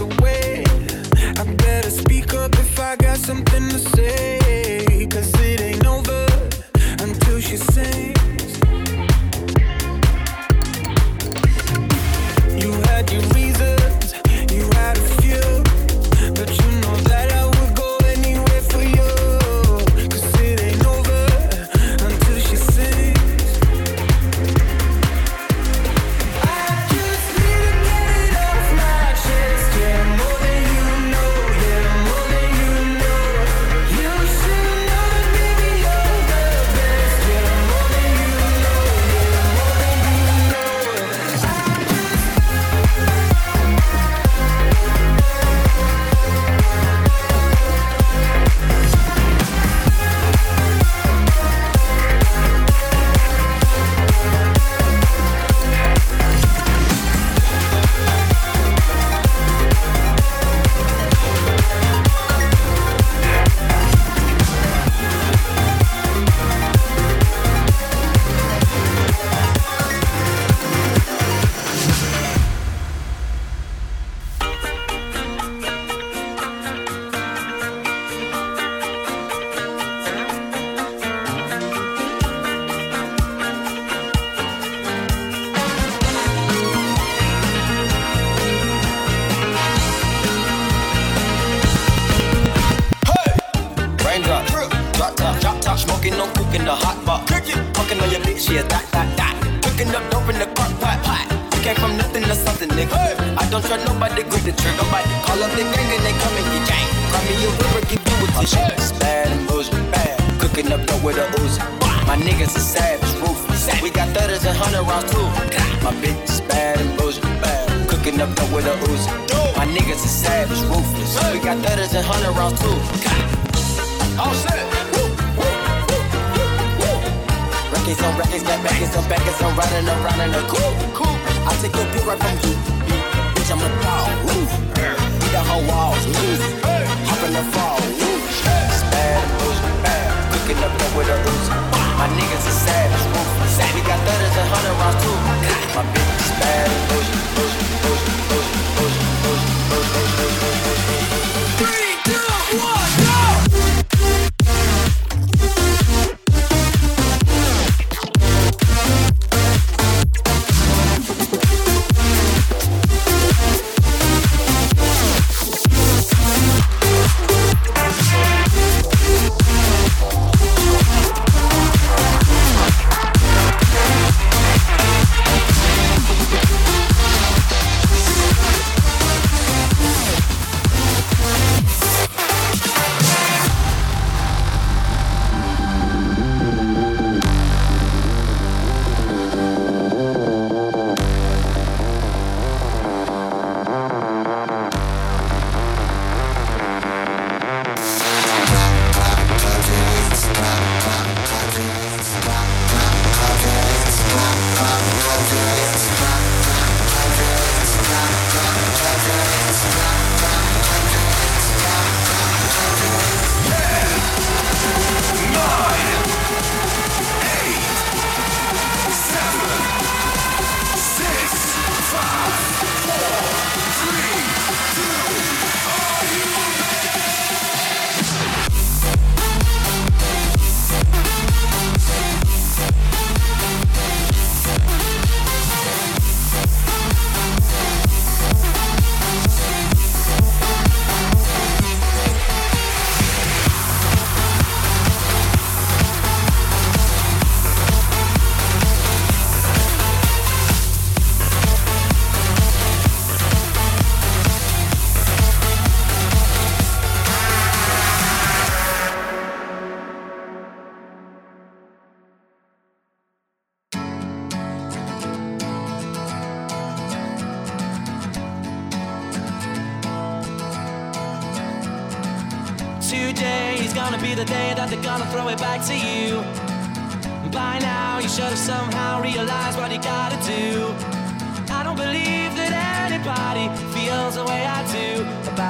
away. I better speak up if I got something to say. thudders and hundred rounds too. My bitch is bad and bougie, bad. Cooking up dope with a Uzi. My niggas is savage, ruthless. We got thudders and hundred rounds too. All set. Records on records, got backers on backers. I'm riding around in a coupe. Cool. I take your pick right from you. Bitch, I'm a dog. Beat the whole walls. Hop in the fall. It's bad, bougie, bad. Cooking up dope with a Uzi. My niggas are savage. Woo. We got thudders and hundred rounds too. My bitch is bad.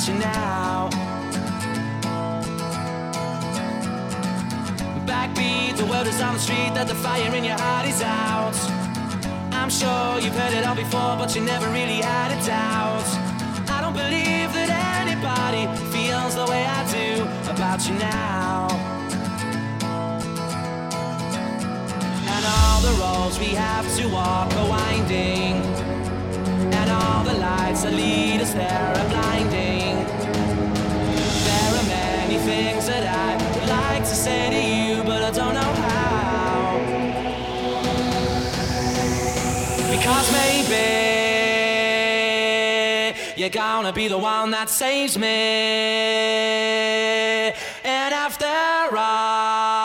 About you now. Backbeat, the word is on the street that the fire in your heart is out. I'm sure you've heard it all before, but you never really had a doubt. I don't believe that anybody feels the way I do about you now. And all the roads we have to walk are winding. And all the lights that lead us there are blinding. Things that I would like to say to you, but I don't know how. Because maybe you're gonna be the one that saves me. And after all,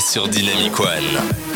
sur Dynamic One.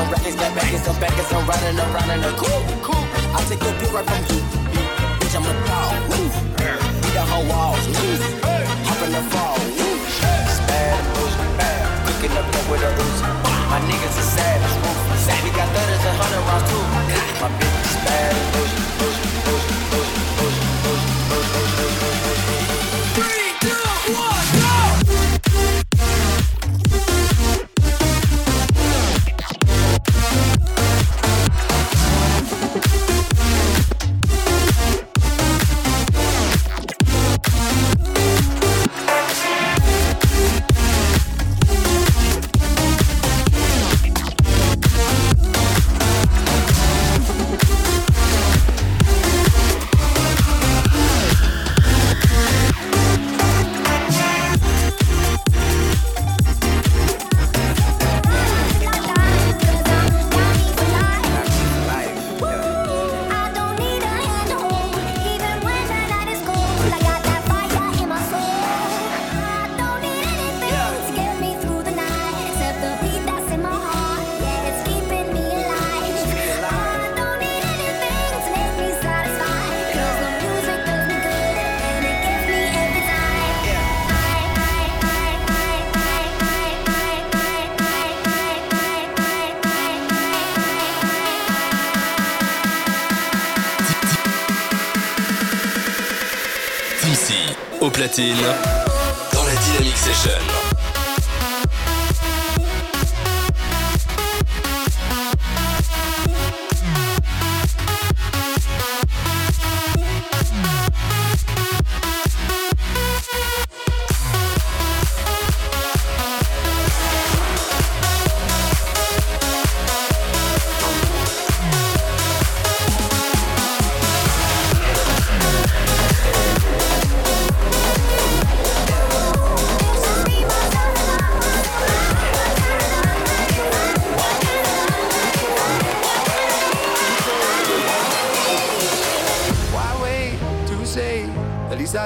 On records, got backers on backers, I'm riding around in a coupe. Cool. I take your pill right from you. Bitch, I'm a dog. Woo. Beat the whole walls. Woo. Hop in the fall. Woo. Bad, bullshit, bad. Cooking up there with a ooze. My niggas are savage. Woo. We got thudders and hundred rounds too. My bitch is bad, bullshit, bullshit, facile.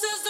this is